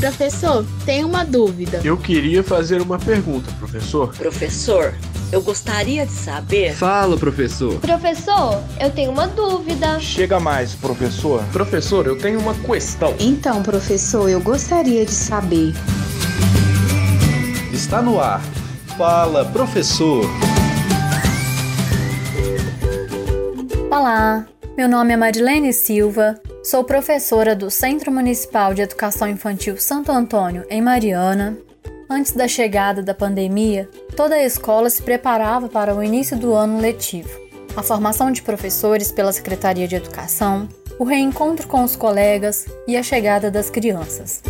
Professor, tenho uma dúvida. Eu queria fazer uma pergunta, professor. Professor, eu gostaria de saber. Fala, professor. Professor, eu tenho uma dúvida. Chega mais, professor. Professor, eu tenho uma questão. Então, professor, eu gostaria de saber. Está no ar. Fala, professor. Olá, meu nome é Marilene Silva, sou professora do Centro Municipal de Educação Infantil Santo Antônio, em Mariana. Antes da chegada da pandemia, toda a escola se preparava para o início do ano letivo. A formação de professores pela Secretaria de Educação, o reencontro com os colegas e a chegada das crianças.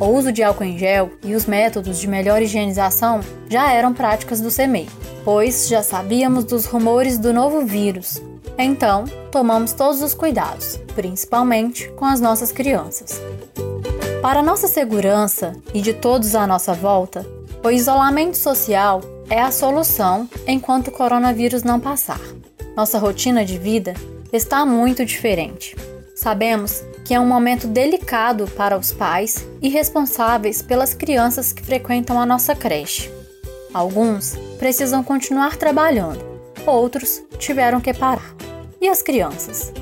O uso de álcool em gel e os métodos de melhor higienização já eram práticas do CEMEI, pois já sabíamos dos rumores do novo vírus. Então, tomamos todos os cuidados, principalmente com as nossas crianças. Para nossa segurança e de todos à nossa volta, o isolamento social é a solução enquanto o coronavírus não passar. Nossa rotina de vida está muito diferente. Sabemos que é um momento delicado para os pais e responsáveis pelas crianças que frequentam a nossa creche. Alguns precisam continuar trabalhando, outros tiveram que parar. E as crianças?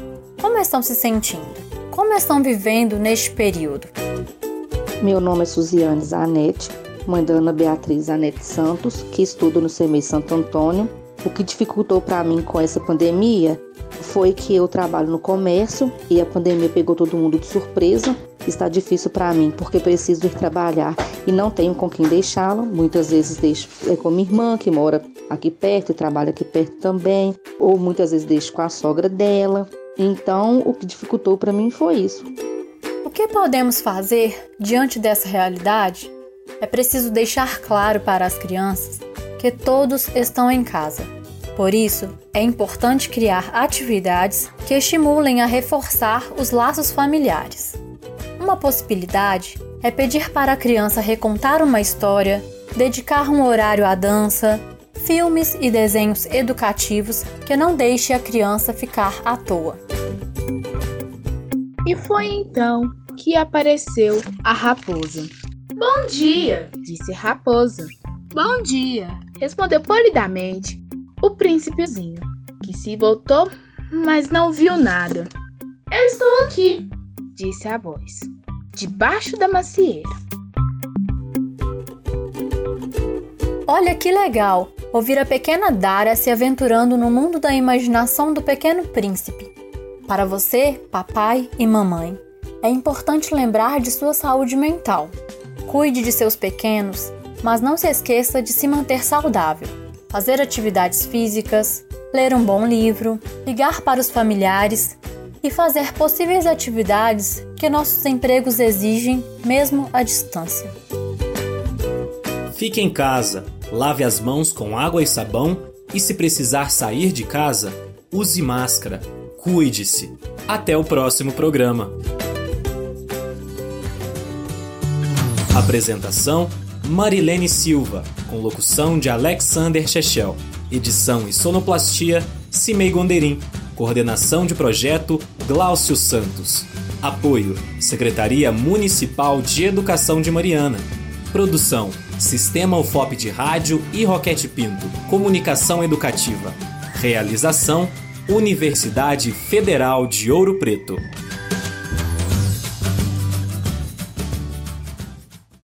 Como estão se sentindo? Como estão vivendo neste período? Meu nome é Suziane Zanetti, mãe da Ana Beatriz Zanetti Santos, que estuda no CEMEI Santo Antônio. O que dificultou para mim com essa pandemia foi que eu trabalho no comércio e a pandemia pegou todo mundo de surpresa. Está difícil para mim porque preciso ir trabalhar e não tenho com quem deixá-la. Muitas vezes deixo é com minha irmã que mora aqui perto e trabalha aqui perto também, ou muitas vezes deixo com a sogra dela. Então, o que dificultou para mim foi isso. O que podemos fazer diante dessa realidade? É preciso deixar claro para as crianças que todos estão em casa por isso, é importante criar atividades que estimulem a reforçar os laços familiares. Uma possibilidade é pedir para a criança recontar uma história, dedicar um horário à dança, filmes e desenhos educativos que não deixe a criança ficar à toa. E foi então que apareceu a raposa. Bom dia, disse a raposa. Bom dia, respondeu polidamente o príncipezinho, que se voltou, mas não viu nada. Eu estou aqui, disse a voz, debaixo da macieira. Olha que legal ouvir a pequena Dara se aventurando no mundo da imaginação do pequeno príncipe. Para você, papai e mamãe, é importante lembrar de sua saúde mental. Cuide de seus pequenos, mas não se esqueça de se manter saudável fazer atividades físicas, ler um bom livro, ligar para os familiares e fazer possíveis atividades que nossos empregos exigem, mesmo à distância. Fique em casa, lave as mãos com água e sabão e, se precisar sair de casa, use máscara. Cuide-se. Até o próximo programa. Apresentação Marilene Silva, com locução de Alexander Chechel. Edição e sonoplastia Cimei Gonderim. Coordenação de projeto Gláucio Santos. Apoio Secretaria Municipal de Educação de Mariana. Produção Sistema UFOP de Rádio e Roquete Pinto. Comunicação Educativa. Realização Universidade Federal de Ouro Preto.